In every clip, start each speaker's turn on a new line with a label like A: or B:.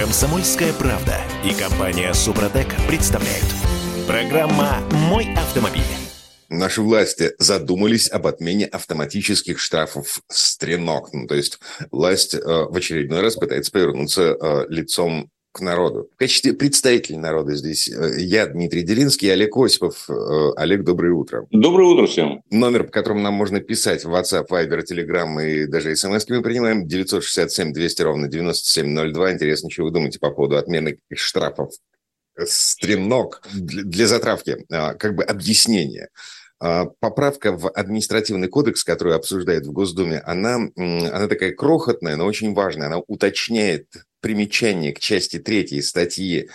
A: Комсомольская правда и компания Супротек представляют. Программа «Мой автомобиль».
B: Наши власти задумались об отмене автоматических штрафов «Стренок». Ну, то есть власть э, в очередной раз пытается повернуться э, лицом к народу. В качестве представителей народа здесь э, я, Дмитрий Делинский, Олег Осипов. Э, Олег, доброе утро.
C: Доброе утро всем.
B: Номер, по которому нам можно писать в WhatsApp, Viber, Telegram и даже смс мы принимаем 967 200 ровно 9702. Интересно, что вы думаете по поводу отмены штрафов? Стремнок для затравки, а, как бы объяснение. А, поправка в административный кодекс, которую обсуждает в Госдуме, она, она такая крохотная, но очень важная. Она уточняет примечание к части 3 статьи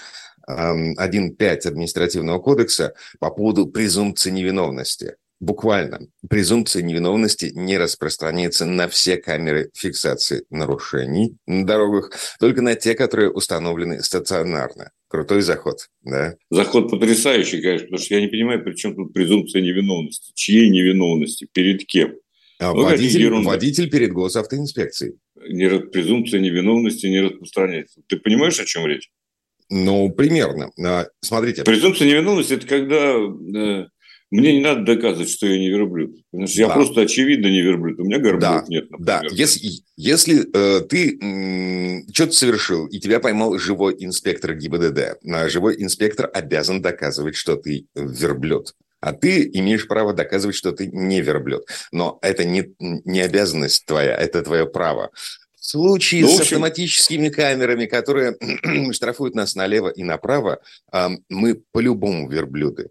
B: 1.5 административного кодекса по поводу презумпции невиновности. Буквально. Презумпция невиновности не распространяется на все камеры фиксации нарушений на дорогах, только на те, которые установлены стационарно. Крутой заход, да?
C: Заход потрясающий, конечно, потому что я не понимаю, при чем тут презумпция невиновности. Чьей невиновности? Перед кем?
B: А ну, водитель, водитель перед госавтоинспекцией
C: не, презумпция невиновности не распространяется. Ты понимаешь, о чем речь?
B: Ну, примерно. А, смотрите.
C: Презумпция невиновности – это когда э, мне не надо доказывать, что я не верблюд. Потому что да. я просто очевидно не верблюд. У меня горбов
B: да.
C: нет,
B: например. Да, если, если э, ты м, что-то совершил, и тебя поймал живой инспектор ГИБДД, а живой инспектор обязан доказывать, что ты верблюд а ты имеешь право доказывать, что ты не верблюд. Но это не, не обязанность твоя, это твое право. В случае ну, в общем... с автоматическими камерами, которые штрафуют нас налево и направо, мы по-любому верблюды.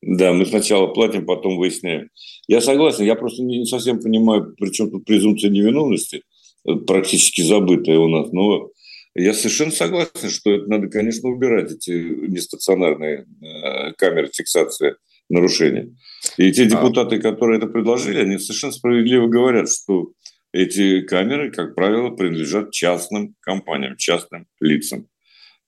C: Да, мы сначала платим, потом выясняем. Я согласен, я просто не совсем понимаю, при чем тут презумпция невиновности, э, практически забытая у нас, но я совершенно согласен, что это надо, конечно, убирать, эти нестационарные э, камеры фиксации нарушения. И те а. депутаты, которые это предложили, они совершенно справедливо говорят, что эти камеры, как правило, принадлежат частным компаниям, частным лицам.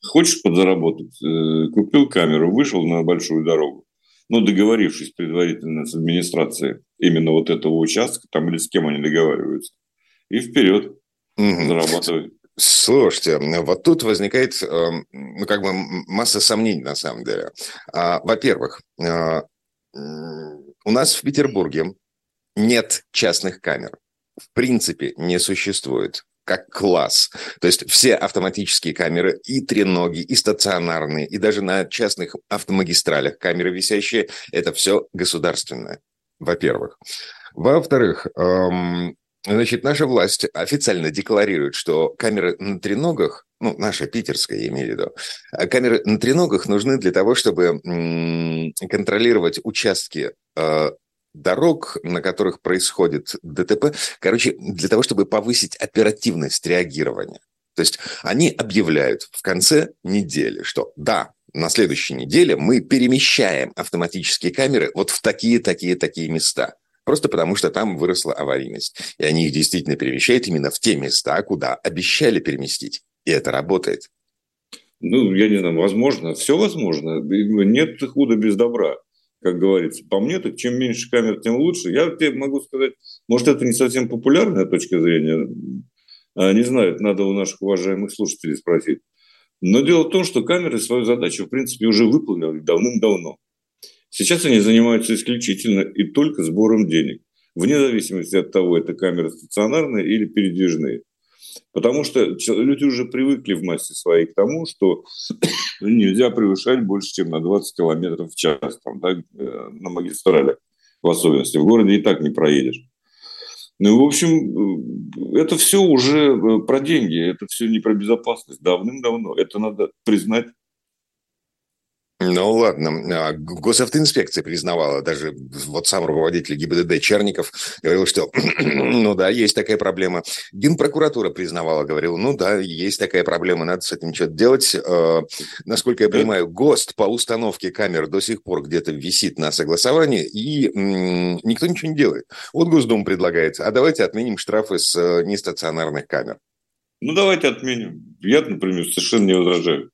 C: Хочешь подзаработать? Э, купил камеру, вышел на большую дорогу, ну, договорившись предварительно с администрацией именно вот этого участка, там или с кем они договариваются, и вперед угу. зарабатывать.
B: Слушайте, вот тут возникает эм, ну, как бы масса сомнений на самом деле. А, во-первых, э, у нас в Петербурге нет частных камер. В принципе, не существует как класс. То есть все автоматические камеры, и треноги, и стационарные, и даже на частных автомагистралях камеры висящие, это все государственное, во-первых. Во-вторых, эм, значит, наша власть официально декларирует, что камеры на треногах ну, наша питерская, я имею в виду, а камеры на треногах нужны для того, чтобы контролировать участки э, дорог, на которых происходит ДТП, короче, для того, чтобы повысить оперативность реагирования. То есть они объявляют в конце недели, что да, на следующей неделе мы перемещаем автоматические камеры вот в такие, такие, такие места. Просто потому, что там выросла аварийность. И они их действительно перемещают именно в те места, куда обещали переместить. И это работает.
C: Ну, я не знаю, возможно, все возможно. Нет худа без добра, как говорится. По мне, так чем меньше камер, тем лучше. Я тебе могу сказать, может, это не совсем популярная точка зрения. А, не знаю, это надо у наших уважаемых слушателей спросить. Но дело в том, что камеры свою задачу, в принципе, уже выполнили давным-давно. Сейчас они занимаются исключительно и только сбором денег, вне зависимости от того, это камеры стационарные или передвижные. Потому что люди уже привыкли в массе своей к тому, что нельзя превышать больше, чем на 20 километров в час там, да, э, на магистралях в особенности. В городе и так не проедешь. Ну, в общем, э, это все уже э, про деньги, это все не про безопасность. Давным-давно. Это надо признать
B: ну ладно, а, госавтоинспекция признавала, даже вот сам руководитель ГИБДД Черников говорил, что ну да, есть такая проблема. Генпрокуратура признавала, говорил, ну да, есть такая проблема, надо с этим что-то делать. А, насколько я понимаю, ГОСТ по установке камер до сих пор где-то висит на согласовании, и никто ничего не делает. Вот Госдума предлагает, а давайте отменим штрафы с э, нестационарных камер.
C: Ну давайте отменим. Я, например, совершенно не возражаю.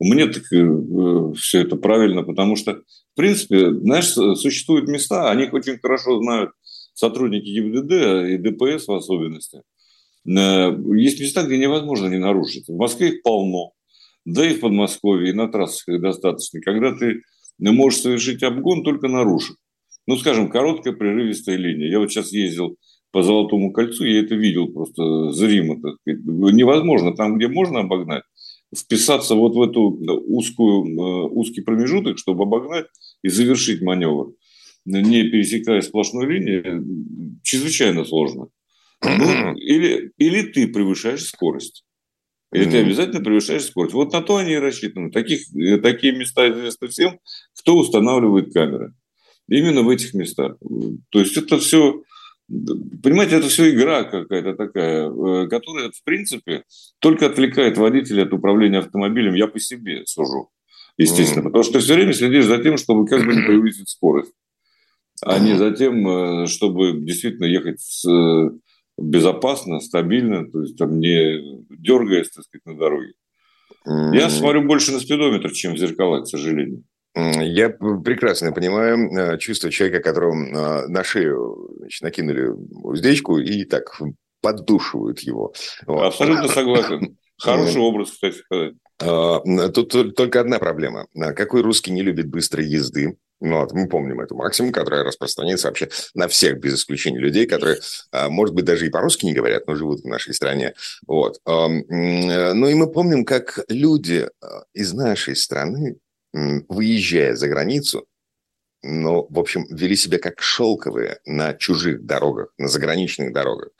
C: Мне так э, все это правильно, потому что, в принципе, знаешь, существуют места, о них очень хорошо знают сотрудники ГИБДД и ДПС в особенности. Есть места, где невозможно не нарушить. В Москве их полно, да и в Подмосковье, и на трассах их достаточно. Когда ты можешь совершить обгон, только нарушив. Ну, скажем, короткая прерывистая линия. Я вот сейчас ездил по Золотому кольцу, я это видел просто зримо. Так сказать. Невозможно там, где можно обогнать, вписаться вот в эту узкую, э, узкий промежуток, чтобы обогнать и завершить маневр, не пересекая сплошной линии, чрезвычайно сложно. Ну, или, или ты превышаешь скорость. Или mm-hmm. ты обязательно превышаешь скорость. Вот на то они и рассчитаны. Таких, э, такие места известны всем, кто устанавливает камеры. Именно в этих местах. То есть это все, понимаете, это все игра какая-то такая, э, которая, в принципе, только отвлекает водителя от управления автомобилем. Я по себе сужу, естественно. Mm-hmm. Потому что ты все время следишь за тем, чтобы как бы не превысить скорость. А не за тем, э, чтобы действительно ехать с безопасно, стабильно, то есть там не дергаясь, так сказать, на дороге. Я смотрю больше на спидометр, чем в зеркала, к сожалению.
B: Я прекрасно понимаю э, чувство человека, которому э, на шею значит, накинули уздечку и так поддушивают его.
C: Вот. Абсолютно согласен. Хороший образ, кстати сказать.
B: А, тут только одна проблема. Какой русский не любит быстрой езды? Ну, вот, мы помним эту максимум, которая распространяется вообще на всех, без исключения людей, которые, а, может быть, даже и по-русски не говорят, но живут в нашей стране. Вот. Ну и мы помним, как люди а, из нашей страны, выезжая за границу, ну, в общем, вели себя как шелковые на чужих дорогах, на заграничных дорогах.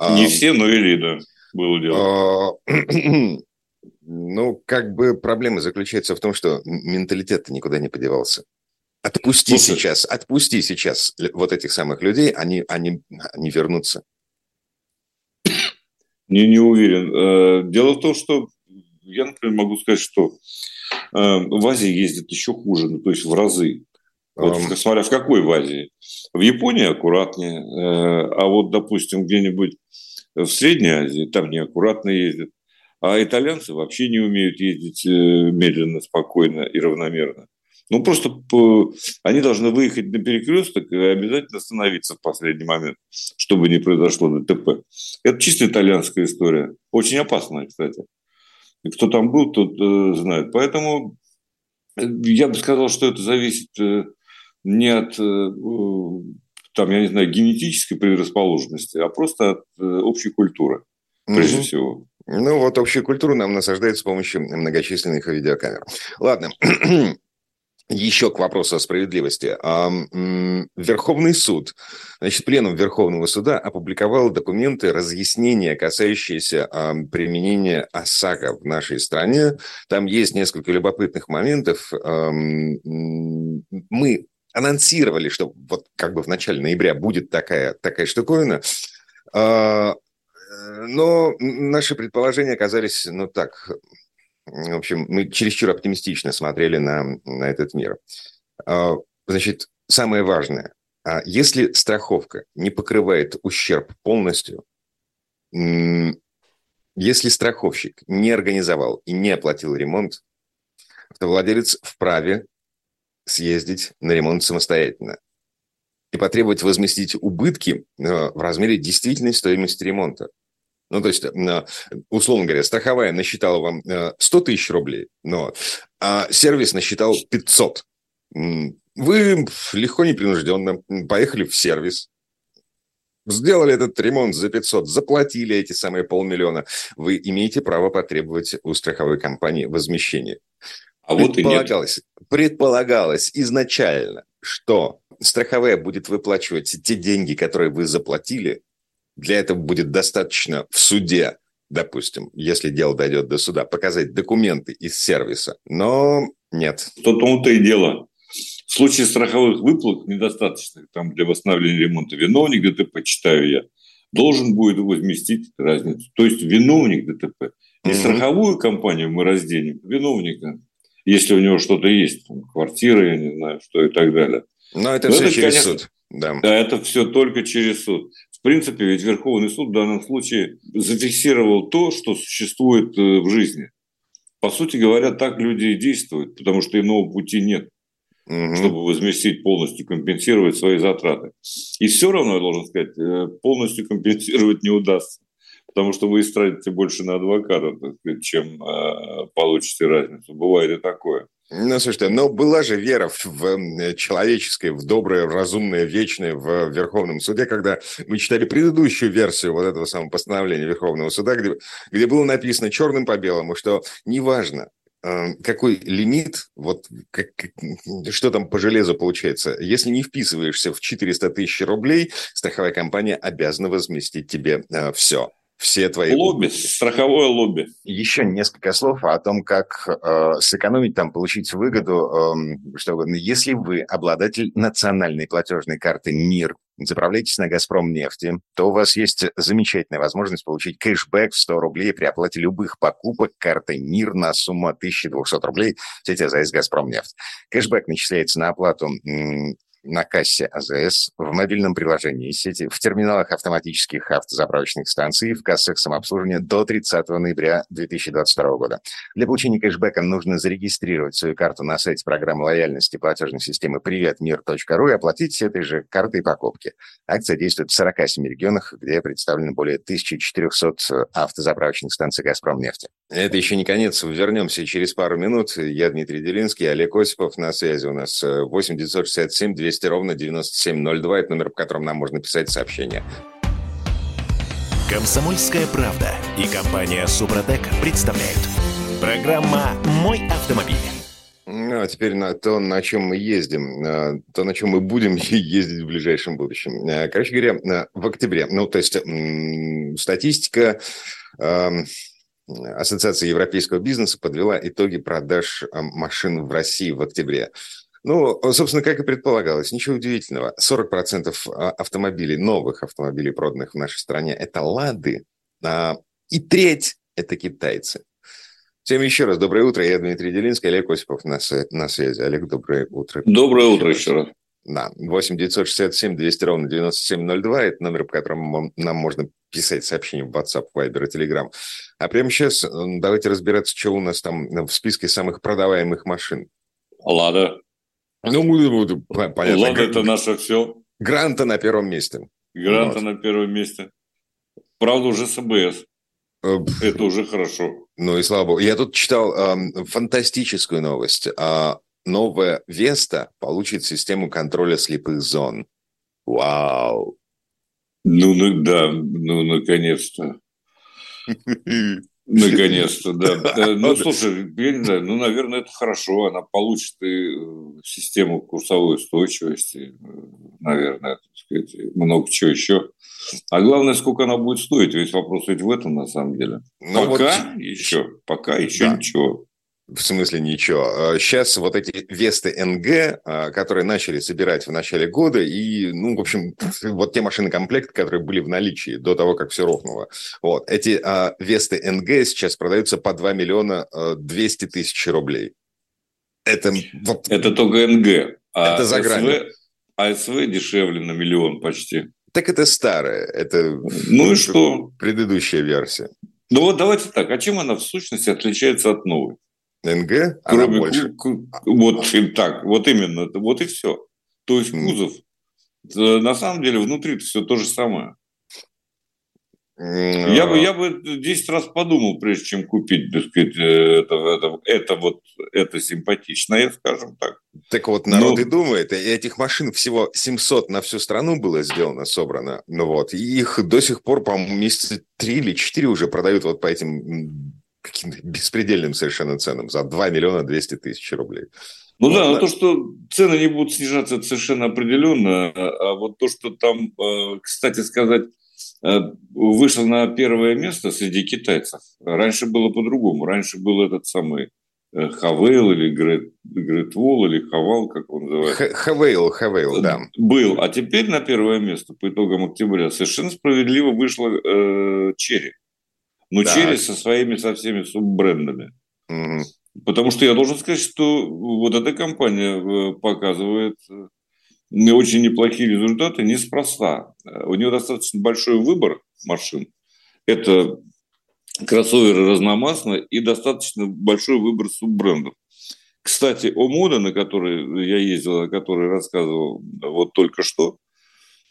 C: Не все, но вели, да, было дело.
B: А, ну, как бы проблема заключается в том, что менталитет никуда не подевался. Отпусти Слушай. сейчас, отпусти сейчас вот этих самых людей, они, они, они вернутся.
C: Не, не уверен. Э, дело в том, что я, например, могу сказать, что в Азии ездят еще хуже, ну, то есть в разы. Вот, um... Смотря в какой в Азии. В Японии аккуратнее, э, а вот, допустим, где-нибудь в Средней Азии там неаккуратно ездят. А итальянцы вообще не умеют ездить медленно, спокойно и равномерно. Ну, просто они должны выехать на перекресток и обязательно остановиться в последний момент, чтобы не произошло ДТП. Это чисто итальянская история. Очень опасная, кстати. Кто там был, тот э, знает. Поэтому э, я бы сказал, что это зависит э, не от, э, там, я не знаю, генетической предрасположенности, а просто от э, общей культуры, прежде mm-hmm. всего.
B: Ну, вот общую культуру нам насаждают с помощью многочисленных видеокамер. Ладно, еще к вопросу о справедливости. Верховный суд, значит, пленум Верховного суда опубликовал документы разъяснения, касающиеся применения ОСАГО в нашей стране. Там есть несколько любопытных моментов. Мы анонсировали, что вот как бы в начале ноября будет такая, такая штуковина. А, но наши предположения оказались, ну так, в общем, мы чересчур оптимистично смотрели на, на этот мир. А, значит, самое важное, а если страховка не покрывает ущерб полностью, если страховщик не организовал и не оплатил ремонт, то владелец вправе съездить на ремонт самостоятельно и потребовать возместить убытки э, в размере действительной стоимости ремонта. Ну, то есть, условно говоря, страховая насчитала вам 100 э, тысяч рублей, но, а сервис насчитал 500. Вы легко, непринужденно поехали в сервис, сделали этот ремонт за 500, заплатили эти самые полмиллиона, вы имеете право потребовать у страховой компании возмещения. А вот предполагалось, предполагалось изначально, что страховая будет выплачивать те деньги, которые вы заплатили, для этого будет достаточно в суде, допустим, если дело дойдет до суда, показать документы из сервиса. Но нет.
C: То тому-то и дело. В случае страховых выплат недостаточно там, для восстановления ремонта виновник ДТП, читаю я, должен будет возместить разницу. То есть виновник ДТП. Не угу. страховую компанию мы разденем, виновника, если у него что-то есть, там, квартира, я не знаю, что и так далее.
B: Но это Но все это, через конечно, суд.
C: Да. да, это все только через суд принципе, ведь Верховный суд в данном случае зафиксировал то, что существует э, в жизни. По сути говоря, так люди и действуют, потому что иного пути нет, угу. чтобы возместить полностью, компенсировать свои затраты. И все равно, я должен сказать, э, полностью компенсировать не удастся. потому что вы истратите больше на адвоката, чем э, получите разницу. Бывает и такое.
B: Ну, слушайте, но была же вера в, в человеческое, в доброе, разумное, вечное в Верховном суде, когда мы читали предыдущую версию вот этого самого постановления Верховного суда, где, где было написано черным по белому, что неважно, э, какой лимит, вот как, что там по железу получается, если не вписываешься в 400 тысяч рублей, страховая компания обязана возместить тебе э, все все твои...
C: Лобби, страховое лобби.
B: Еще несколько слов о том, как э, сэкономить там, получить выгоду. Э, что, если вы обладатель национальной платежной карты МИР, заправляетесь на «Газпром» нефти, то у вас есть замечательная возможность получить кэшбэк в 100 рублей при оплате любых покупок картой МИР на сумму 1200 рублей в сети АЗС «Газпром» нефть. Кэшбэк начисляется на оплату на кассе АЗС, в мобильном приложении сети, в терминалах автоматических автозаправочных станций в кассах самообслуживания до 30 ноября 2022 года. Для получения кэшбэка нужно зарегистрировать свою карту на сайте программы лояльности платежной системы приветмир.ру и оплатить этой же картой покупки. Акция действует в 47 регионах, где представлены более 1400 автозаправочных станций «Газпром» нефти. Это еще не конец. Вернемся через пару минут. Я Дмитрий Делинский, Олег Осипов. На связи у нас 8 967 200 200 ровно 9702. Это номер, по которому нам можно писать сообщения.
A: Комсомольская правда и компания Супротек представляют. Программа «Мой автомобиль».
B: Ну, а теперь на то, на чем мы ездим, то, на чем мы будем ездить в ближайшем будущем. Э, короче говоря, в октябре, ну, то есть статистика Ассоциация европейского бизнеса подвела итоги продаж машин в России в октябре. Ну, собственно, как и предполагалось, ничего удивительного. 40% а, автомобилей, новых автомобилей, проданных в нашей стране, это «Лады», а, и треть – это китайцы. Всем еще раз доброе утро. Я Дмитрий Делинский, Олег Осипов на, на связи. Олег, доброе утро.
C: Доброе утро еще раз.
B: Да, 8 967 200 ровно 9702. Это номер, по которому нам можно писать сообщения в WhatsApp, Viber и Telegram. А прямо сейчас давайте разбираться, что у нас там в списке самых продаваемых машин.
C: Лада.
B: Ну, понятно.
C: Ладно, это наше все.
B: Гранта на первом месте.
C: Гранта вот. на первом месте. Правда, уже с АБС. Э, это уже хорошо.
B: Ну и слава богу. Я тут читал э, фантастическую новость. Э, новая Веста получит систему контроля слепых зон. Вау.
C: Ну, ну да, ну наконец-то. Наконец-то, да. Ну, слушай, я не знаю, ну, наверное, это хорошо. Она получит и э, систему курсовой устойчивости, э, наверное, так сказать, много чего еще. А главное, сколько она будет стоить. Весь вопрос ведь в этом, на самом деле. Ну, пока вот... еще, пока еще да. ничего.
B: В смысле ничего. Сейчас а, вот эти Весты НГ, а, которые начали собирать в начале года, и, ну, в общем, вот те машины комплекта, которые были в наличии до того, как все рухнуло. Вот. Эти а, Весты НГ сейчас продаются по 2 миллиона 200 тысяч рублей.
C: Это, вот, это только НГ.
B: А это за гранью.
C: А СВ дешевле на миллион почти.
B: Так это старая, это
C: ну и что?
B: предыдущая версия.
C: Ну вот давайте так, а чем она в сущности отличается от новой?
B: НГ,
C: Кроме она больше. Вот так, вот именно, вот и все. То есть кузов, на самом деле внутри все то же самое. Я бы, я бы 10 раз подумал, прежде чем купить, так сказать, это, это, это вот, это симпатичное, скажем так.
B: Так вот, народ Но... и думает, этих машин всего 700 на всю страну было сделано, собрано, ну вот, и их до сих пор, по-моему, месяца 3 или 4 уже продают вот по этим каким-то беспредельным совершенно ценам за 2 миллиона 200 тысяч рублей.
C: Ну вот, да, но то, что цены не будут снижаться, это совершенно определенно. А вот то, что там, э, кстати сказать, э, вышло на первое место среди китайцев. Раньше было по-другому. Раньше был этот самый э, Хавейл или Гретвол или Хавал, как он называется.
B: Хавейл, Хавейл, да.
C: Был. А теперь на первое место по итогам октября совершенно справедливо вышла э, Черри но так. через со своими, со всеми суббрендами. Угу. Потому что я должен сказать, что вот эта компания э, показывает э, очень неплохие результаты неспроста. Э, у нее достаточно большой выбор машин. Это кроссоверы разномастные и достаточно большой выбор суббрендов. Кстати, о мода, на который я ездил, о которой рассказывал вот только что,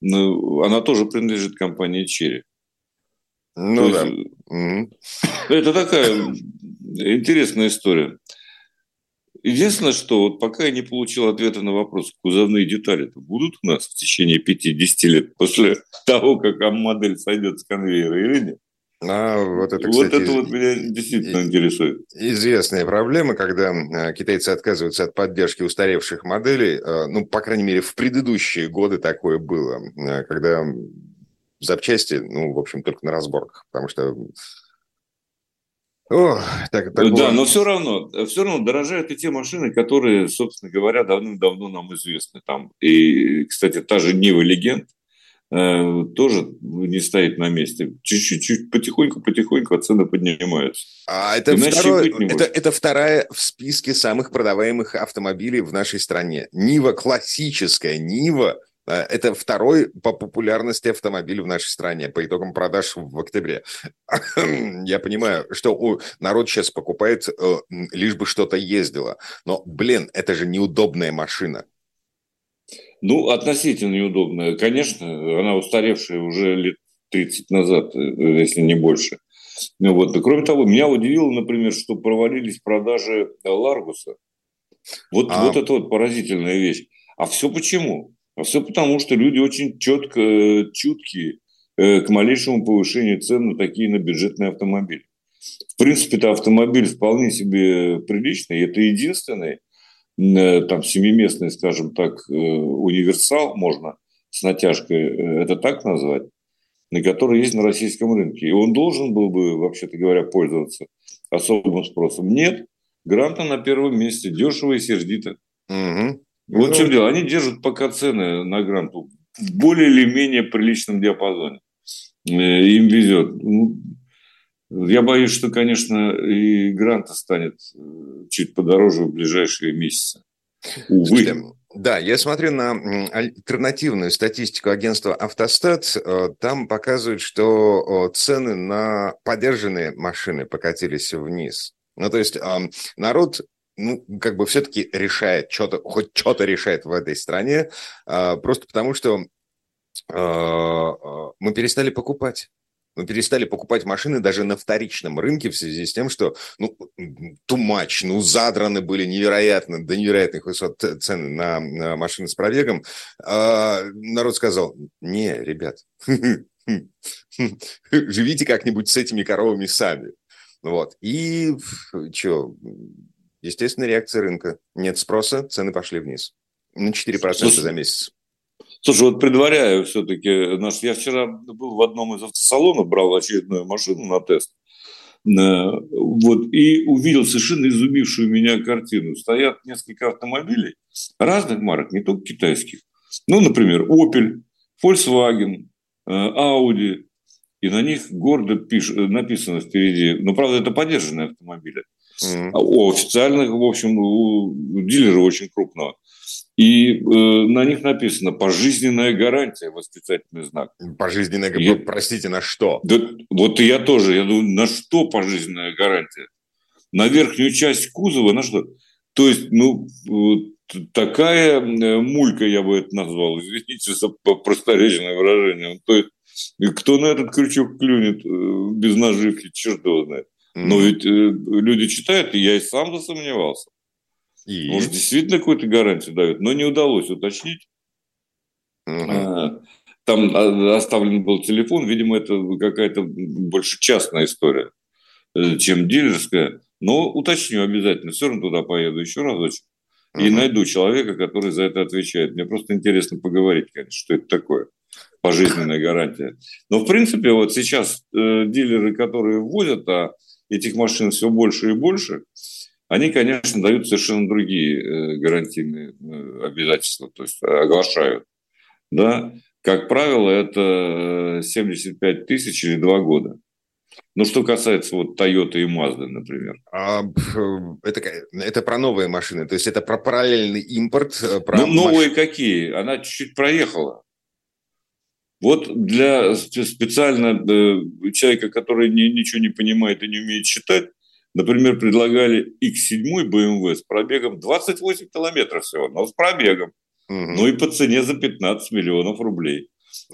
C: ну, она тоже принадлежит компании Черри. Ну То да. Есть, это такая интересная история. Единственное, что вот пока я не получил ответа на вопрос, кузовные детали будут у нас в течение 5-10 лет после того, как модель сойдет с конвейера или нет? А вот это, кстати, вот это вот меня действительно интересует.
B: Известная проблема, когда э, китайцы отказываются от поддержки устаревших моделей. Э, ну, по крайней мере, в предыдущие годы такое было, э, когда запчасти, ну, в общем, только на разборках, потому что
C: о, так, так да, но все равно, все равно дорожают и те машины, которые, собственно говоря, давным-давно нам известны. Там. И, кстати, та же Нива Легенд э, тоже не стоит на месте. Чуть-чуть, потихоньку-потихоньку цены поднимаются.
B: А это, второй, это, это вторая в списке самых продаваемых автомобилей в нашей стране. Нива классическая, Нива это второй по популярности автомобиль в нашей стране по итогам продаж в октябре. Я понимаю, что народ сейчас покупает, э, лишь бы что-то ездило. Но, блин, это же неудобная машина.
C: Ну, относительно неудобная. Конечно, она устаревшая уже лет 30 назад, э, если не больше. Ну, вот. кроме того, меня удивило, например, что провалились продажи Ларгуса. Вот, а... вот это вот поразительная вещь. А все почему? А все потому, что люди очень четко, э, чуткие э, к малейшему повышению цен на такие на бюджетные автомобили. В принципе, это автомобиль вполне себе приличный. Это единственный э, там семиместный, скажем так, универсал, можно с натяжкой это так назвать, на который есть на российском рынке. И он должен был бы, вообще-то говоря, пользоваться особым спросом. Нет, Гранта на первом месте, дешево и сердито. Угу. Вот в чем дело. Они держат пока цены на гранту в более или менее приличном диапазоне. Э, им везет. Ну, я боюсь, что, конечно, и гранта станет э, чуть подороже в ближайшие месяцы.
B: Увы. Да, я смотрю на альтернативную статистику агентства «Автостат». Э, там показывают, что цены на подержанные машины покатились вниз. Ну, то есть народ ну, как бы все-таки решает, что-то, хоть что-то решает в этой стране, а, просто потому что а, а, мы перестали покупать. Мы перестали покупать машины даже на вторичном рынке в связи с тем, что, ну, much, ну, задраны были невероятно, до невероятных высот цены на, на машины с пробегом. А, народ сказал, не, ребят, живите как-нибудь с этими коровами сами. Вот. И что, Естественная реакция рынка. Нет спроса, цены пошли вниз. На 4% Слушай, за месяц.
C: Слушай, вот предваряю все-таки наш... Я вчера был в одном из автосалонов, брал очередную машину на тест. Э, вот, и увидел совершенно изумившую меня картину. Стоят несколько автомобилей разных марок, не только китайских. Ну, например, Opel, Volkswagen, э, Audi. И на них гордо пиш... написано впереди, ну, правда, это поддержанные автомобили. Mm-hmm. У официальных, в общем, у дилера очень крупного. И э, на них написано «пожизненная гарантия», восклицательный знак.
B: Пожизненная гарантия, простите, на что?
C: Да, вот я тоже, я думаю, на что пожизненная гарантия? На верхнюю часть кузова, на что? То есть, ну, такая э, мулька, я бы это назвал, извините за просторечное выражение. То есть, кто на этот крючок клюнет э, без наживки, черт его знает. Но ведь э, люди читают, и я и сам засомневался. И? Может, действительно какую-то гарантию дают, но не удалось уточнить. Угу. Там а, оставлен был телефон, видимо, это какая-то больше частная история, э, чем дилерская. Но уточню обязательно, все равно туда поеду еще разочек. И угу. найду человека, который за это отвечает. Мне просто интересно поговорить, конечно, что это такое. Пожизненная гарантия. Но, в принципе, вот сейчас э, дилеры, которые вводят, а этих машин все больше и больше, они, конечно, дают совершенно другие э, гарантийные э, обязательства, то есть оглашают. Да? Как правило, это 75 э, тысяч или два года. Ну, что касается вот Toyota и Mazda, например. А,
B: это, это про новые машины, то есть это про параллельный импорт. Про
C: ну, новые маш... какие? Она чуть-чуть проехала. Вот для специально э, человека, который ни, ничего не понимает и не умеет считать, например, предлагали X7 BMW с пробегом 28 километров всего, но с пробегом. Угу. Ну и по цене за 15 миллионов рублей.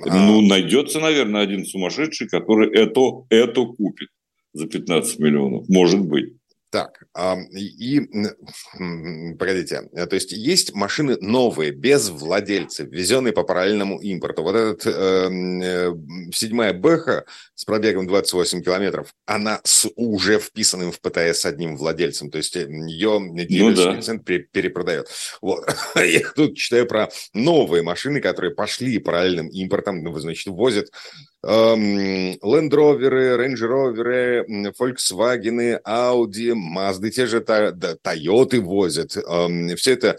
C: А... Ну, найдется, наверное, один сумасшедший, который это, это купит за 15 миллионов. Может быть.
B: Так, и, погодите, то есть есть машины новые, без владельца, ввезенные по параллельному импорту. Вот этот эм, э, седьмая Бэха с пробегом 28 километров, она с уже вписанным в ПТС одним владельцем, то есть э, ее ну, центр перепродает. Вот. Я тут читаю про новые машины, которые пошли параллельным импортом, ну, значит, возят Range Rover, Volkswagen, Audi, Mazda, те же Toyota возят. Все это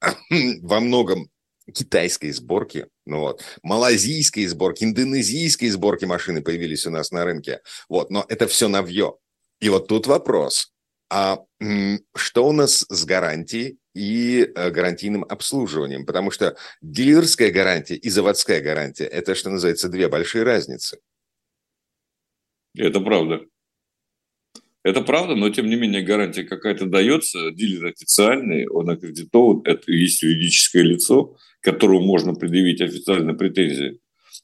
B: во многом китайской сборки, ну вот, малазийской сборки, индонезийской сборки машины появились у нас на рынке. Вот, но это все навье. И вот тут вопрос. А что у нас с гарантией и э, гарантийным обслуживанием, потому что дилерская гарантия и заводская гарантия – это, что называется, две большие разницы.
C: Это правда. Это правда, но тем не менее гарантия какая-то дается, дилер официальный, он аккредитован, это есть юридическое лицо, которому можно предъявить официально претензии.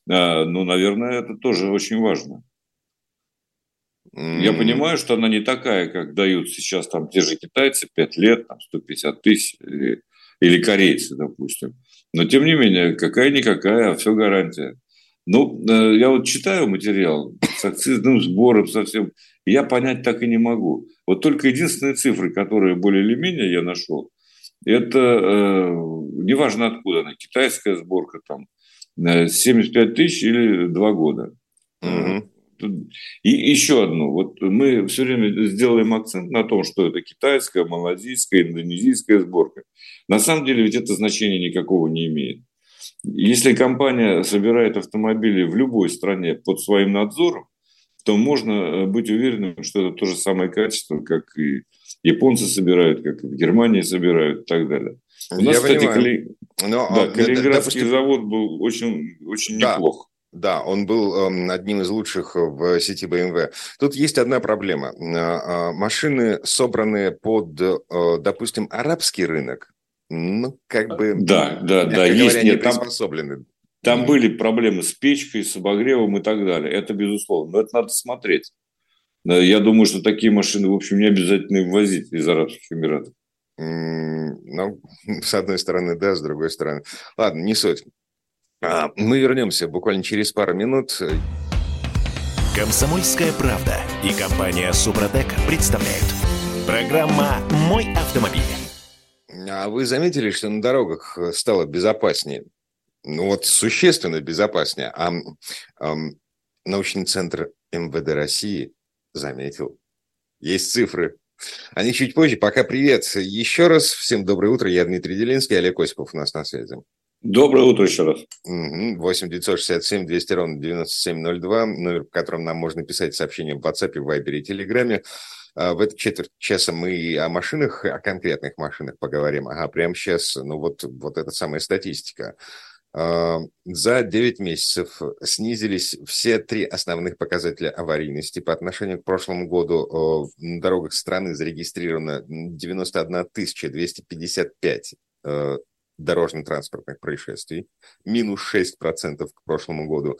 C: А, ну, наверное, это тоже очень важно. Я понимаю, что она не такая, как дают сейчас там те же китайцы, 5 лет, там 150 тысяч, или, или корейцы, допустим. Но тем не менее, какая-никакая, а все гарантия. Ну, э, я вот читаю материал с акцизным сбором совсем, я понять так и не могу. Вот только единственные цифры, которые более или менее я нашел, это э, неважно откуда она, китайская сборка там, 75 э, тысяч или 2 года. Угу. И еще одно. Вот мы все время сделаем акцент на том, что это китайская, малазийская, индонезийская сборка. На самом деле ведь это значения никакого не имеет. Если компания собирает автомобили в любой стране под своим надзором, то можно э, быть уверенным, что это то же самое качество, как и японцы собирают, как и в Германии собирают и так далее. У нас, Я кстати, Кали... Но, да, а, Калининградский допустим... завод был очень, очень да. неплох.
B: Да, он был эм, одним из лучших в сети BMW. Тут есть одна проблема. А, а, машины, собранные под, э, допустим, арабский рынок, ну, как бы...
C: Да, да, да,
B: есть, говоря, нет, там,
C: там были проблемы с печкой, с обогревом и так далее. Это безусловно. Но это надо смотреть. Я думаю, что такие машины, в общем, не обязательно ввозить из Арабских Эмиратов.
B: Ну, с одной стороны, да, с другой стороны. Ладно, не суть. А, мы вернемся буквально через пару минут.
A: Комсомольская правда и компания Супротек представляют. Программа «Мой автомобиль».
B: А вы заметили, что на дорогах стало безопаснее? Ну вот существенно безопаснее. А, а научный центр МВД России заметил. Есть цифры. Они чуть позже. Пока привет. Еще раз всем доброе утро. Я Дмитрий Делинский, Олег Осипов у нас на связи.
C: Доброе утро еще раз.
B: 8 967 200 ровно 9702, номер, по которому нам можно писать сообщения в WhatsApp, в Viber и. А, в эту четверть часа мы о машинах, о конкретных машинах поговорим. Ага, прямо сейчас, ну вот, вот эта самая статистика. А, за 9 месяцев снизились все три основных показателя аварийности. По отношению к прошлому году на дорогах страны зарегистрировано 91 255 дорожно-транспортных происшествий, минус 6% к прошлому году.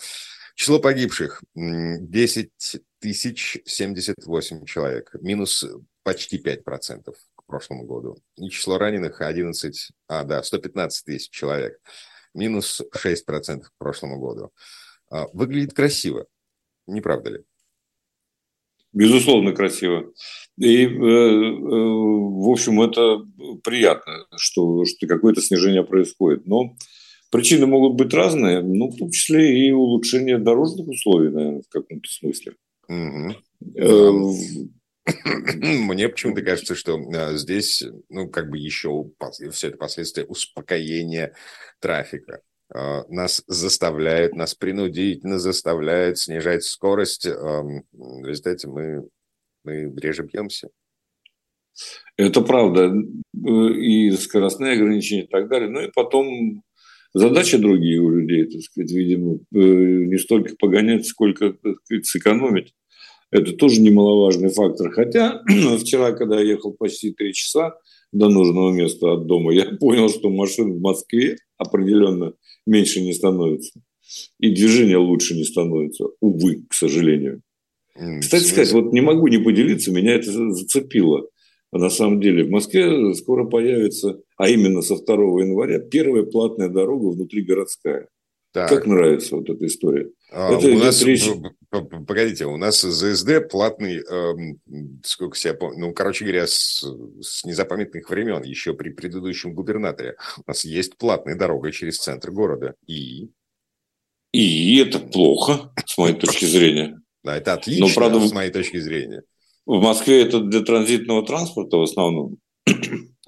B: Число погибших 10 тысяч 78 человек, минус почти 5% к прошлому году. И число раненых 11, а, да, 115 тысяч человек, минус 6% к прошлому году. А, выглядит красиво, не правда ли?
C: Безусловно, красиво. И, э, э, в общем, это приятно, что, что какое-то снижение происходит. Но причины могут быть разные, ну, в том числе и улучшение дорожных условий, наверное, в каком-то смысле.
B: Мне почему-то кажется, что здесь, ну, как бы еще все это последствия успокоения трафика. Нас заставляют, нас принудительно заставляют снижать скорость. В результате мы мы реже бьемся.
C: Это правда. И скоростные ограничения и так далее. Ну и потом задачи другие у людей, так сказать, видимо, э, не столько погонять, сколько, так сказать, сэкономить. Это тоже немаловажный фактор. Хотя вчера, когда я ехал почти три часа до нужного места от дома, я понял, что машин в Москве определенно меньше не становится. и движение лучше не становится. Увы, к сожалению. Кстати сказать, вот не могу не поделиться, меня это зацепило. На самом деле в Москве скоро появится, а именно со 2 января, первая платная дорога внутригородская. Так. Как нравится вот эта история?
B: А, это у нас, речь... погодите, у нас ЗСД платный, э, сколько себя помню, ну, короче говоря, с, с незапамятных времен, еще при предыдущем губернаторе, у нас есть платная дорога через центр города. И?
C: И это плохо, с моей точки зрения.
B: Да, это отлично, Но, правда, с моей точки зрения.
C: В Москве это для транзитного транспорта в основном.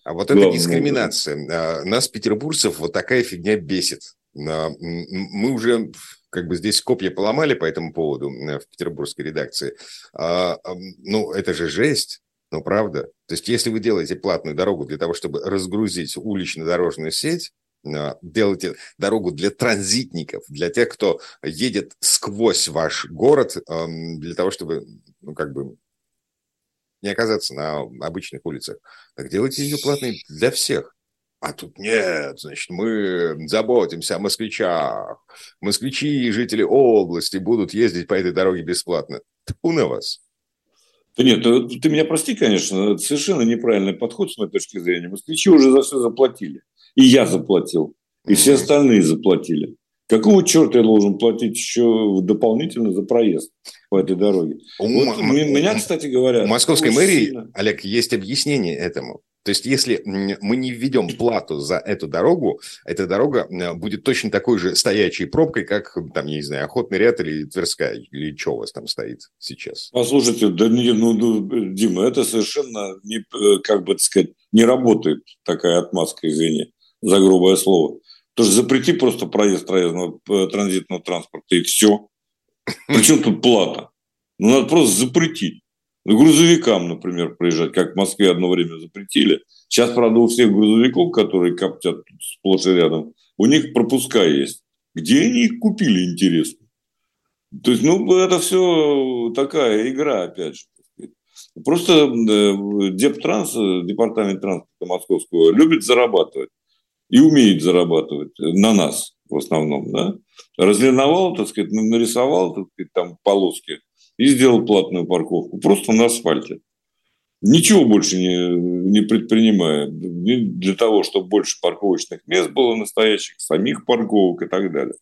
B: А вот это дискриминация. А, нас, петербуржцев, вот такая фигня бесит. Мы уже как бы здесь копья поломали по этому поводу в петербургской редакции. А, ну, это же жесть. Ну, правда. То есть, если вы делаете платную дорогу для того, чтобы разгрузить улично-дорожную сеть, а, делайте дорогу для транзитников, для тех, кто едет сквозь ваш город, для того, чтобы, ну, как бы, не оказаться на обычных улицах. Так делайте ее платной для всех. А тут нет, значит, мы заботимся о москвичах. Москвичи и жители области будут ездить по этой дороге бесплатно. Тьфу на вас.
C: Да нет, ты меня прости, конечно, это совершенно неправильный подход с моей точки зрения. Москвичи уже за все заплатили. И я заплатил. И все остальные заплатили. Какого черта я должен платить еще дополнительно за проезд по этой дороге? У вот, м- меня, кстати говоря...
B: У московской мэрии, сильно... Олег, есть объяснение этому. То есть, если мы не введем плату за эту дорогу, эта дорога будет точно такой же стоячей пробкой, как, там, я не знаю, Охотный ряд или Тверская, или что у вас там стоит сейчас?
C: Послушайте, да не, ну, ну, Дима, это совершенно, не, э, как бы так сказать, не работает такая отмазка, извини, за грубое слово. Потому что запрети просто проезд э, транзитного транспорта, и все. Причем тут плата? Ну, надо просто запретить. Грузовикам, например, проезжать, как в Москве одно время запретили. Сейчас, правда, у всех грузовиков, которые коптят сплошь и рядом, у них пропуска есть. Где они их купили, интересно? То есть, ну, это все такая игра, опять же. Просто э, Дептранс, департамент транспорта московского, любит зарабатывать и умеет зарабатывать на нас в основном, да. Разлиновал, так сказать, нарисовал, так сказать, там полоски – и сделал платную парковку. Просто на асфальте. Ничего больше не, не предпринимая для того, чтобы больше парковочных мест было настоящих, самих парковок и так далее.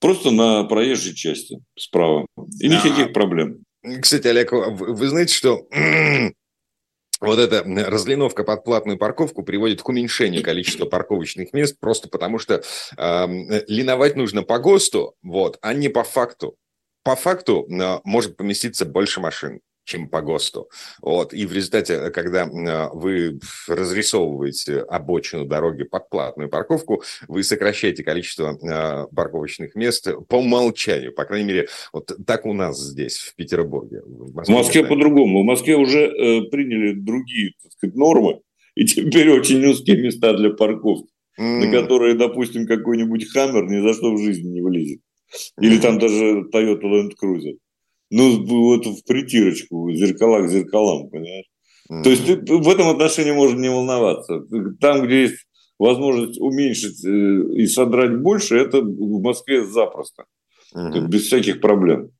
C: Просто на проезжей части справа. И никаких проблем.
B: Кстати, Олег, вы знаете, что вот эта разлиновка под платную парковку приводит к уменьшению количества парковочных мест, просто потому что э, линовать нужно по ГОСТу, вот, а не по факту. По факту э, может поместиться больше машин чем по ГОСТу. Вот. И в результате, э, когда э, вы разрисовываете обочину дороги под платную парковку, вы сокращаете количество парковочных мест по умолчанию. По крайней мере, вот так у нас здесь, в Петербурге.
C: В Москве, Москве по-другому. В Москве уже э, приняли другие так сказать, нормы, и теперь очень узкие места для парковки, mm. на которые, допустим, какой-нибудь Хаммер ни за что в жизни не влезет. Или там даже Toyota Land Cruiser. Ну, вот в притирочку, зеркала к зеркалам, понимаешь? Mm-hmm. То есть в этом отношении можно не волноваться. Там, где есть возможность уменьшить э, и содрать больше, это в Москве запросто. Mm-hmm. Без всяких проблем.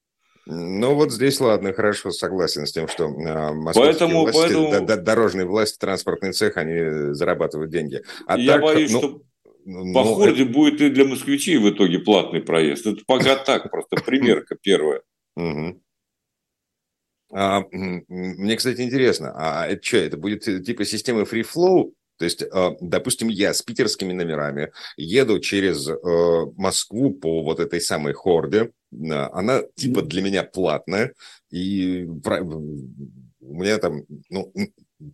B: Ну вот здесь, ладно, хорошо, согласен с тем, что э, поэтому, власти, поэтому... Д- дорожные власти, транспортный цех, они зарабатывают деньги.
C: А Я так, боюсь, ну... что ну, По Хорде это... будет и для москвичей в итоге платный проезд. Это пока так, просто примерка первая.
B: А, мне, кстати, интересно, а это что, это будет э, типа системы free flow? То есть, а, допустим, я с питерскими номерами еду через э, Москву по вот этой самой Хорде. Она типа для меня платная. И у меня там, ну,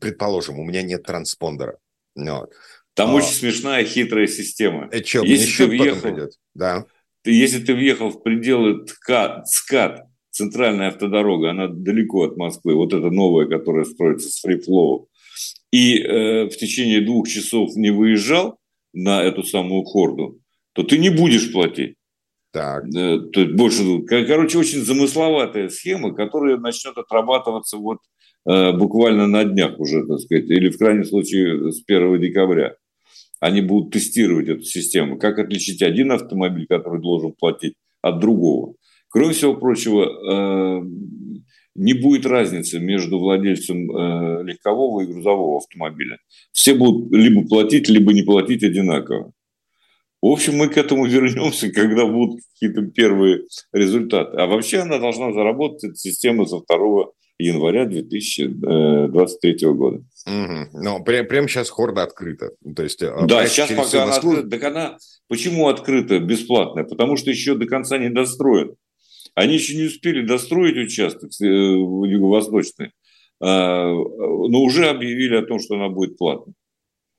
B: предположим, у меня нет транспондера. Вот.
C: Там а, очень смешная, хитрая система.
B: Это что, если ты въехал,
C: Да. Ты, если ты въехал в пределы ТКА, ЦКАД, центральная автодорога, она далеко от Москвы, вот эта новая, которая строится с фрифлоу, и э, в течение двух часов не выезжал на эту самую хорду, то ты не будешь платить. Так. Э, то есть больше, короче, очень замысловатая схема, которая начнет отрабатываться вот э, буквально на днях уже, так сказать, или в крайнем случае с 1 декабря. они будут тестировать эту систему, как отличить один автомобиль, который должен платить, от другого. Кроме всего прочего, э, не будет разницы между владельцем э, легкового и грузового автомобиля. Все будут либо платить, либо не платить одинаково. В общем, мы к этому вернемся, когда будут какие-то первые результаты. А вообще она должна заработать, эта система, со 2 января 2023 года.
B: Угу. Но прям, прямо сейчас хорда открыта. То есть,
C: а, да, сейчас пока она открыта. Так она почему открыта бесплатная? Потому что еще до конца не достроена. Они еще не успели достроить участок э, юго-восточный, а, но уже объявили о том, что она будет платной.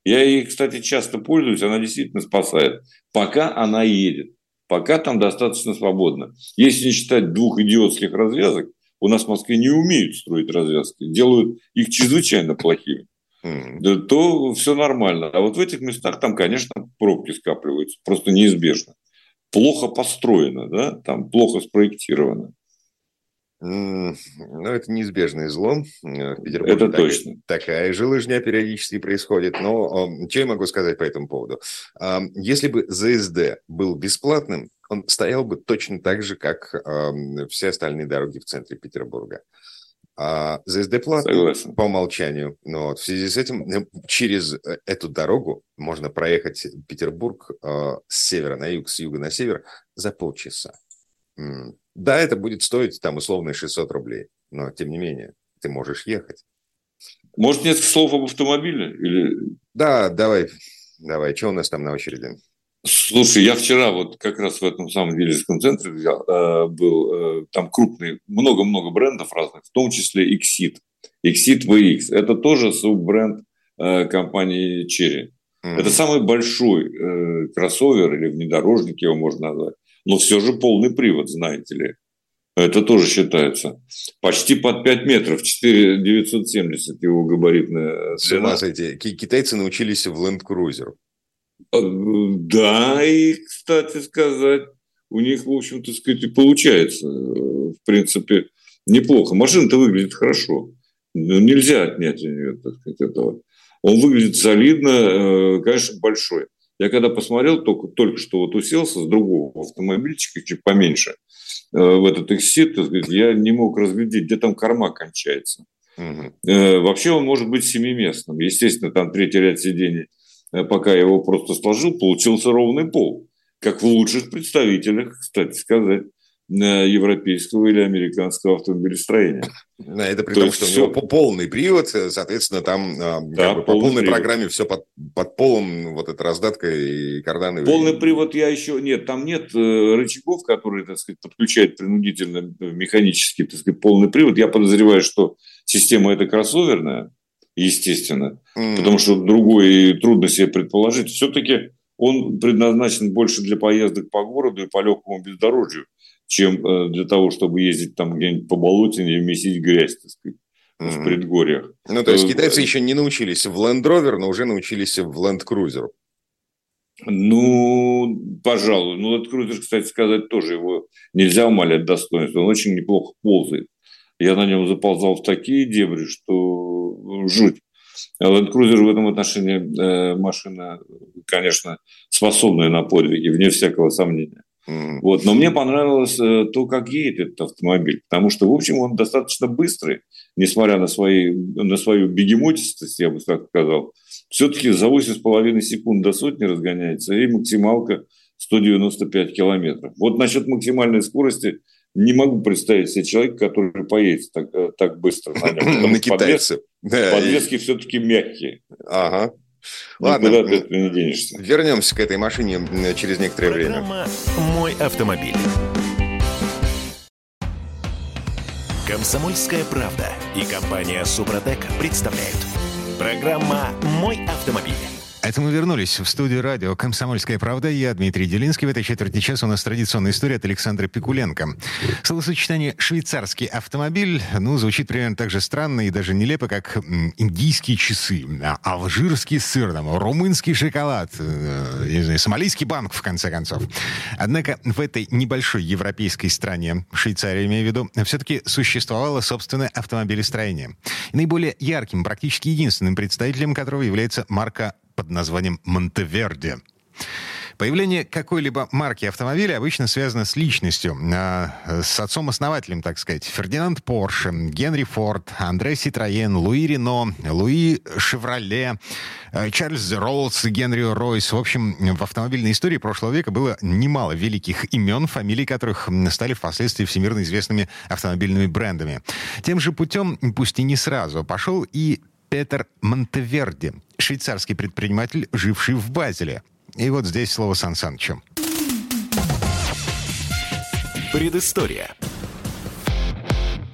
C: Я ей, кстати, часто пользуюсь, она действительно спасает. Пока она едет, пока там достаточно свободно. Если не считать двух идиотских развязок, у нас в Москве не умеют строить развязки, делают их чрезвычайно плохими, mm-hmm. то все нормально. А вот в этих местах там, конечно, пробки скапливаются, просто неизбежно. Плохо построено, да, там плохо спроектировано.
B: Ну, это неизбежное зло. Э, в Петербурге это так, точно. такая же лыжня периодически происходит. Но что я могу сказать по этому поводу? Если бы ЗСД был бесплатным, он стоял бы точно так же, как все остальные дороги в центре Петербурга. А ЗСД платный по умолчанию. Но вот в связи с этим э, через э, эту дорогу можно проехать Петербург с севера на юг, с юга на север за полчаса. Да, это будет стоить там условно 600 рублей, но тем не менее ты можешь ехать.
C: Может, несколько слов об автомобиле? Или...
B: Да, давай, давай. Что у нас там на очереди?
C: Слушай, я вчера вот как раз в этом самом дилерском центре э, был, э, там крупный, много-много брендов разных, в том числе Exit. Exit VX. Это тоже суббренд э, компании Cherry. Mm-hmm. Это самый большой э, кроссовер или внедорожник, его можно назвать но все же полный привод, знаете ли. Это тоже считается. Почти под 5 метров, 4 970 его габаритная цена.
B: С китайцы научились в Land Cruiser.
C: А, да, и, кстати сказать, у них, в общем-то, сказать, и получается, в принципе, неплохо. Машина-то выглядит хорошо. Нельзя отнять у нее, так сказать, этого. Он выглядит солидно, э, конечно, большой. Я когда посмотрел, только, только что вот уселся с другого автомобильчика, чуть поменьше, э, в этот эксит, я не мог разглядеть, где там корма кончается. Угу. Э, вообще он может быть семиместным. Естественно, там третий ряд сидений, э, пока я его просто сложил, получился ровный пол. Как в лучших представителях, кстати сказать европейского или американского автомобилестроения.
B: Это при То том, что все... у него полный привод, соответственно, там да, бы, по полной привод. программе все под, под полом, вот эта раздатка и карданы.
C: Полный привод я еще... Нет, там нет э, рычагов, которые, так сказать, подключают принудительно э, механически, так сказать, полный привод. Я подозреваю, что система эта кроссоверная, естественно, mm. потому что другой трудно себе предположить. Все-таки он предназначен больше для поездок по городу и по легкому бездорожью чем э, для того, чтобы ездить там где-нибудь по болотине и месить грязь, так сказать, в предгорьях.
B: Ну, то есть э, китайцы еще не научились в Land Rover, но уже научились в Land Cruiser.
C: Ну, пожалуй. Ну, Land Cruiser, кстати сказать, тоже его нельзя умалять достоинство. Он очень неплохо ползает. Я на нем заползал в такие дебри, что жуть. Land Cruiser в этом отношении э, машина, конечно, способная на подвиги, вне всякого сомнения. Вот. Но мне понравилось э, то, как едет этот автомобиль, потому что, в общем, он достаточно быстрый, несмотря на, свои, на свою бегемотистость, я бы так сказал. Все-таки за 8,5 секунд до сотни разгоняется, и максималка 195 километров. Вот насчет максимальной скорости не могу представить себе человека, который поедет так, э, так быстро на нем. На китайце. Подвески все-таки мягкие.
B: Ага. Ладно, Никуда ты не денешься. Вернемся к этой машине через некоторое Программа
A: время. «Мой автомобиль». Комсомольская правда и компания «Супротек» представляют. Программа «Мой автомобиль».
D: Это мы вернулись в студию радио «Комсомольская правда». Я Дмитрий Делинский. В этой четверти часа у нас традиционная история от Александра Пикуленко. Словосочетание «швейцарский автомобиль» ну, звучит примерно так же странно и даже нелепо, как индийские часы, а, алжирский сыр, там, румынский шоколад, э, не знаю, сомалийский банк, в конце концов. Однако в этой небольшой европейской стране, Швейцария имею в виду, все-таки существовало собственное автомобилестроение. наиболее ярким, практически единственным представителем которого является марка под названием «Монтеверде». Появление какой-либо марки автомобиля обычно связано с личностью, э, с отцом-основателем, так сказать. Фердинанд Порше, Генри Форд, Андре Ситроен, Луи Рено, Луи Шевроле, э, Чарльз Роллс, Генри Ройс. В общем, в автомобильной истории прошлого века было немало великих имен, фамилий которых стали впоследствии всемирно известными автомобильными брендами. Тем же путем, пусть и не сразу, пошел и Петер Монтеверди, швейцарский предприниматель, живший в Базеле. И вот здесь слово Сан Санычу.
A: Предыстория.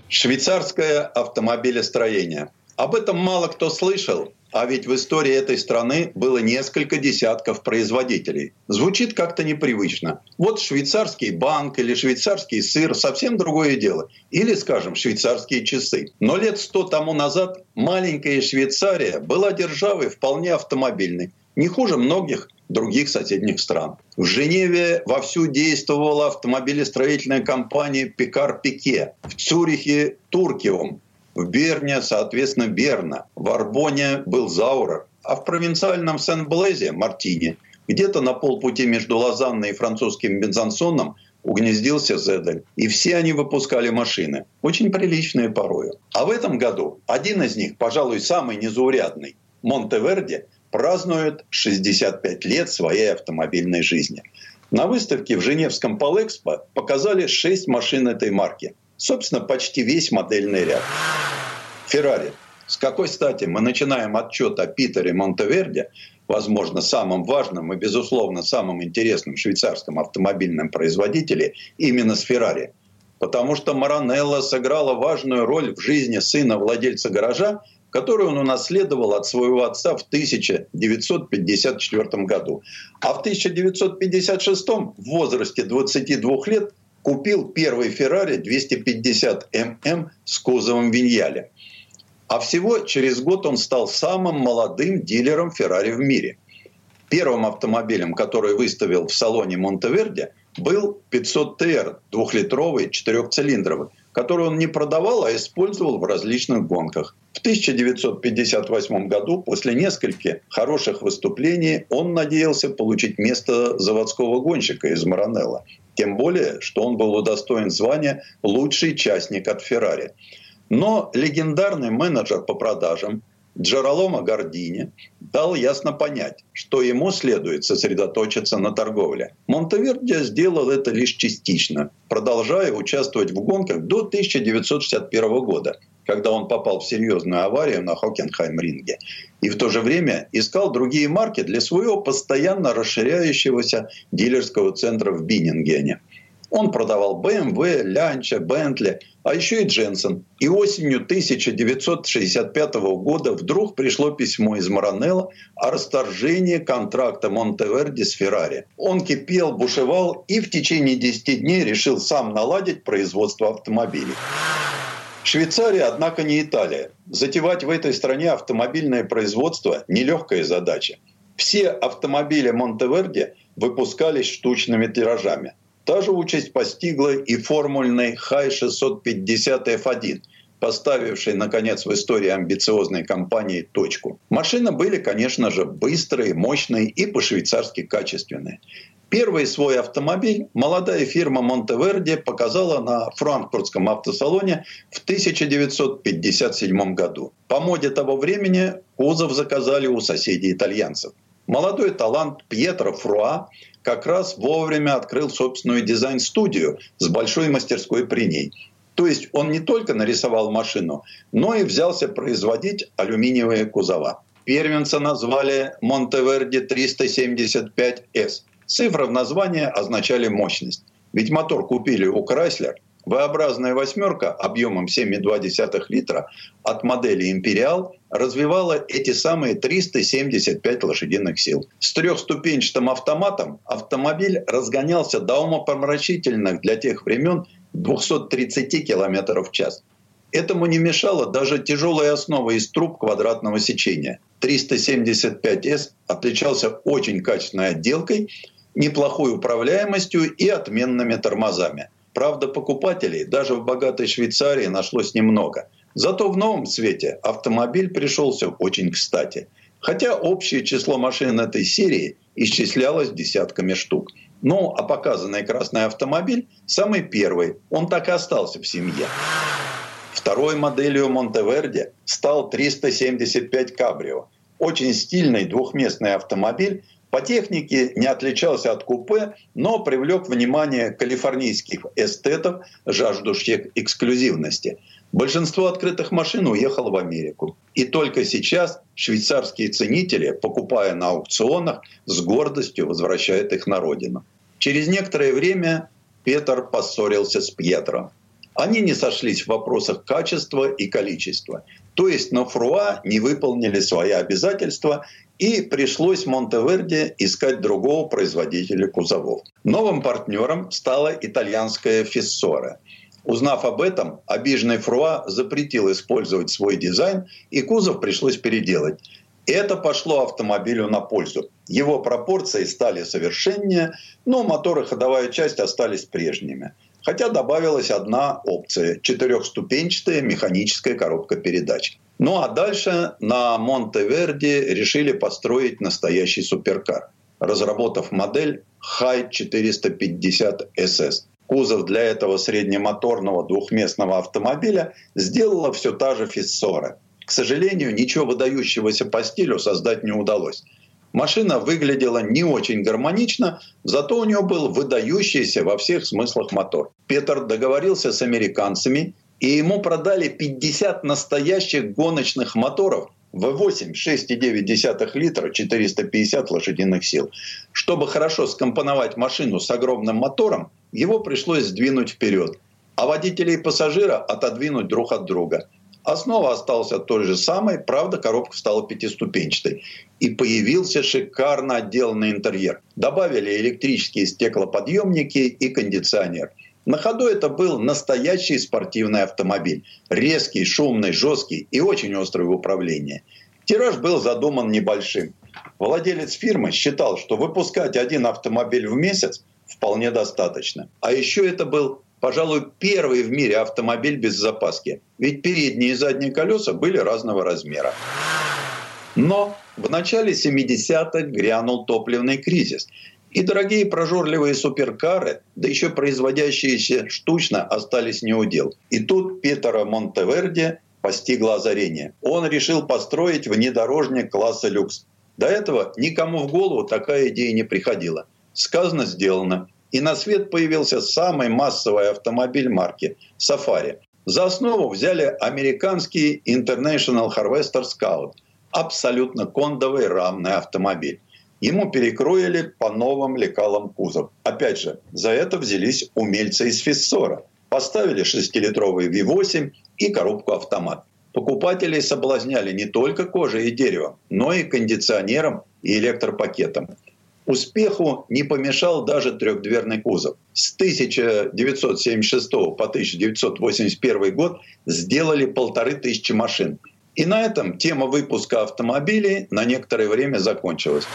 E: Швейцарское автомобилестроение. Об этом мало кто слышал, а ведь в истории этой страны было несколько десятков производителей. Звучит как-то непривычно. Вот швейцарский банк или швейцарский сыр – совсем другое дело. Или, скажем, швейцарские часы. Но лет сто тому назад маленькая Швейцария была державой вполне автомобильной. Не хуже многих других соседних стран. В Женеве вовсю действовала автомобилестроительная компания «Пикар Пике», в Цюрихе – «Туркиум», в Берне, соответственно, Берна, в Арбоне был Заурер, а в провинциальном Сен-Блезе – Мартини. Где-то на полпути между Лозанной и французским Бензансоном угнездился Зедель. И все они выпускали машины, очень приличные порою. А в этом году один из них, пожалуй, самый незаурядный, Монтеверди, празднует 65 лет своей автомобильной жизни. На выставке в Женевском Полэкспо показали 6 машин этой марки. Собственно, почти весь модельный ряд. Феррари. С какой стати мы начинаем отчет о Питере Монтеверде, возможно, самым важным и, безусловно, самым интересным швейцарском автомобильном производителе, именно с Феррари? Потому что Маранелла сыграла важную роль в жизни сына владельца гаража которую он унаследовал от своего отца в 1954 году. А в 1956 в возрасте 22 лет купил первый Феррари 250 ММ с кузовом Виньяля. А всего через год он стал самым молодым дилером Феррари в мире. Первым автомобилем, который выставил в салоне Монтеверде, был 500 ТР, двухлитровый, четырехцилиндровый, который он не продавал, а использовал в различных гонках. В 1958 году, после нескольких хороших выступлений, он надеялся получить место заводского гонщика из Маранелла. Тем более, что он был удостоен звания «лучший частник от Феррари». Но легендарный менеджер по продажам Джералома Гордини дал ясно понять, что ему следует сосредоточиться на торговле. Монтеверди сделал это лишь частично, продолжая участвовать в гонках до 1961 года, когда он попал в серьезную аварию на Хокенхайм-ринге. И в то же время искал другие марки для своего постоянно расширяющегося дилерского центра в Биннингене. Он продавал BMW, Лянча, Бентли, а еще и Дженсен. И осенью 1965 года вдруг пришло письмо из Маранелла о расторжении контракта Монтеверди с Феррари. Он кипел, бушевал и в течение 10 дней решил сам наладить производство автомобилей. Швейцария, однако, не Италия. Затевать в этой стране автомобильное производство – нелегкая задача. Все автомобили Монтеверди выпускались штучными тиражами – Та же участь постигла и формульный Хай-650F1, поставивший, наконец, в истории амбициозной компании точку. Машины были, конечно же, быстрые, мощные и по-швейцарски качественные. Первый свой автомобиль молодая фирма Монтеверди показала на франкфуртском автосалоне в 1957 году. По моде того времени кузов заказали у соседей итальянцев. Молодой талант Пьетро Фруа как раз вовремя открыл собственную дизайн-студию с большой мастерской при ней. То есть он не только нарисовал машину, но и взялся производить алюминиевые кузова. Первенца назвали Монтеверди 375S. Цифры в названии означали мощность. Ведь мотор купили у Chrysler, V-образная восьмерка объемом 7,2 литра от модели «Империал» развивала эти самые 375 лошадиных сил. С трехступенчатым автоматом автомобиль разгонялся до умопомрачительных для тех времен 230 км в час. Этому не мешала даже тяжелая основа из труб квадратного сечения. 375С отличался очень качественной отделкой, неплохой управляемостью и отменными тормозами – Правда, покупателей даже в богатой Швейцарии нашлось немного. Зато в новом свете автомобиль пришелся очень кстати. Хотя общее число машин этой серии исчислялось десятками штук. Ну, а показанный красный автомобиль самый первый. Он так и остался в семье. Второй моделью Монтеверди стал 375 Кабрио. Очень стильный двухместный автомобиль, по технике не отличался от купе, но привлек внимание калифорнийских эстетов, жаждущих эксклюзивности. Большинство открытых машин уехало в Америку. И только сейчас швейцарские ценители, покупая на аукционах, с гордостью возвращают их на родину. Через некоторое время Петр поссорился с Пьетро. Они не сошлись в вопросах качества и количества. То есть на Фруа не выполнили свои обязательства, и пришлось Монтеверде искать другого производителя кузовов. Новым партнером стала итальянская Фиссора. Узнав об этом, обиженный Фруа запретил использовать свой дизайн, и кузов пришлось переделать. Это пошло автомобилю на пользу. Его пропорции стали совершеннее, но мотор и ходовая часть остались прежними. Хотя добавилась одна опция – четырехступенчатая механическая коробка передач. Ну а дальше на Монтеверди решили построить настоящий суперкар, разработав модель High 450 SS. Кузов для этого среднемоторного двухместного автомобиля сделала все та же Фиссора. К сожалению, ничего выдающегося по стилю создать не удалось. Машина выглядела не очень гармонично, зато у нее был выдающийся во всех смыслах мотор. Петр договорился с американцами, и ему продали 50 настоящих гоночных моторов V8 6,9 литра, 450 лошадиных сил. Чтобы хорошо скомпоновать машину с огромным мотором, его пришлось сдвинуть вперед, а водителя и пассажира отодвинуть друг от друга. Основа осталась той же самой, правда, коробка стала пятиступенчатой. И появился шикарно отделанный интерьер. Добавили электрические стеклоподъемники и кондиционер. На ходу это был настоящий спортивный автомобиль. Резкий, шумный, жесткий и очень острый в управлении. Тираж был задуман небольшим. Владелец фирмы считал, что выпускать один автомобиль в месяц вполне достаточно. А еще это был пожалуй, первый в мире автомобиль без запаски. Ведь передние и задние колеса были разного размера. Но в начале 70-х грянул топливный кризис. И дорогие прожорливые суперкары, да еще производящиеся штучно, остались неудел. И тут Петера Монтеверди постигло озарение. Он решил построить внедорожник класса люкс. До этого никому в голову такая идея не приходила. Сказано, сделано и на свет появился самый массовый автомобиль марки Safari. За основу взяли американский International Harvester Scout, абсолютно кондовый рамный автомобиль. Ему перекроили по новым лекалам кузов. Опять же, за это взялись умельцы из Фиссора. Поставили 6-литровый V8 и коробку автомат. Покупателей соблазняли не только кожей и деревом, но и кондиционером и электропакетом. Успеху не помешал даже трехдверный кузов. С 1976 по 1981 год сделали полторы тысячи машин. И на этом тема выпуска автомобилей на некоторое время закончилась.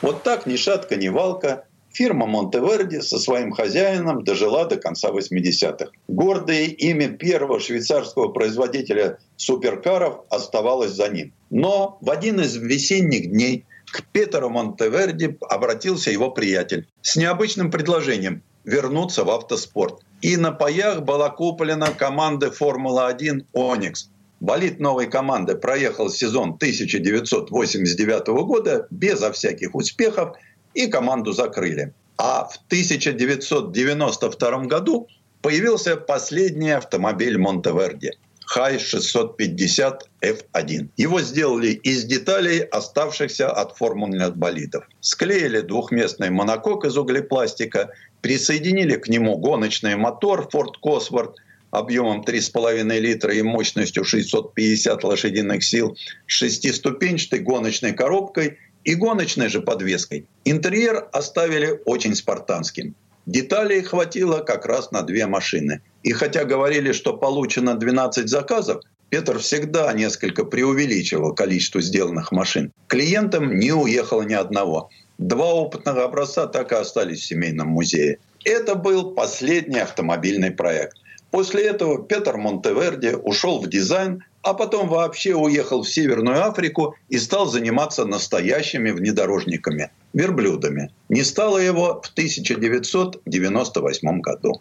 E: Вот так ни шатка, ни валка фирма Монтеверди со своим хозяином дожила до конца 80-х. Гордое имя первого швейцарского производителя суперкаров оставалось за ним. Но в один из весенних дней к Петеру Монтеверди обратился его приятель с необычным предложением вернуться в автоспорт. И на паях была куплена команда Формула-1 «Оникс». Болит новой команды проехал сезон 1989 года безо всяких успехов, и команду закрыли. А в 1992 году появился последний автомобиль Монтеверди – Хай 650 F1. Его сделали из деталей, оставшихся от формульных болидов. Склеили двухместный монокок из углепластика, присоединили к нему гоночный мотор Ford Cosworth объемом 3,5 литра и мощностью 650 лошадиных сил, шестиступенчатой гоночной коробкой и гоночной же подвеской. Интерьер оставили очень спартанским. Деталей хватило как раз на две машины. И хотя говорили, что получено 12 заказов, Петр всегда несколько преувеличивал количество сделанных машин. Клиентам не уехало ни одного. Два опытных образца так и остались в семейном музее. Это был последний автомобильный проект. После этого Петр Монтеверди ушел в дизайн, а потом вообще уехал в Северную Африку и стал заниматься настоящими внедорожниками, верблюдами. Не стало его в 1998 году.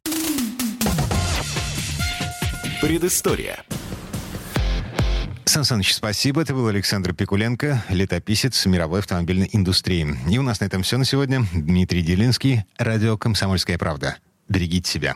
A: Предыстория.
D: Сан Саныч, спасибо. Это был Александр Пикуленко, летописец мировой автомобильной индустрии. И у нас на этом все на сегодня. Дмитрий Делинский, радио «Комсомольская правда». Берегите себя.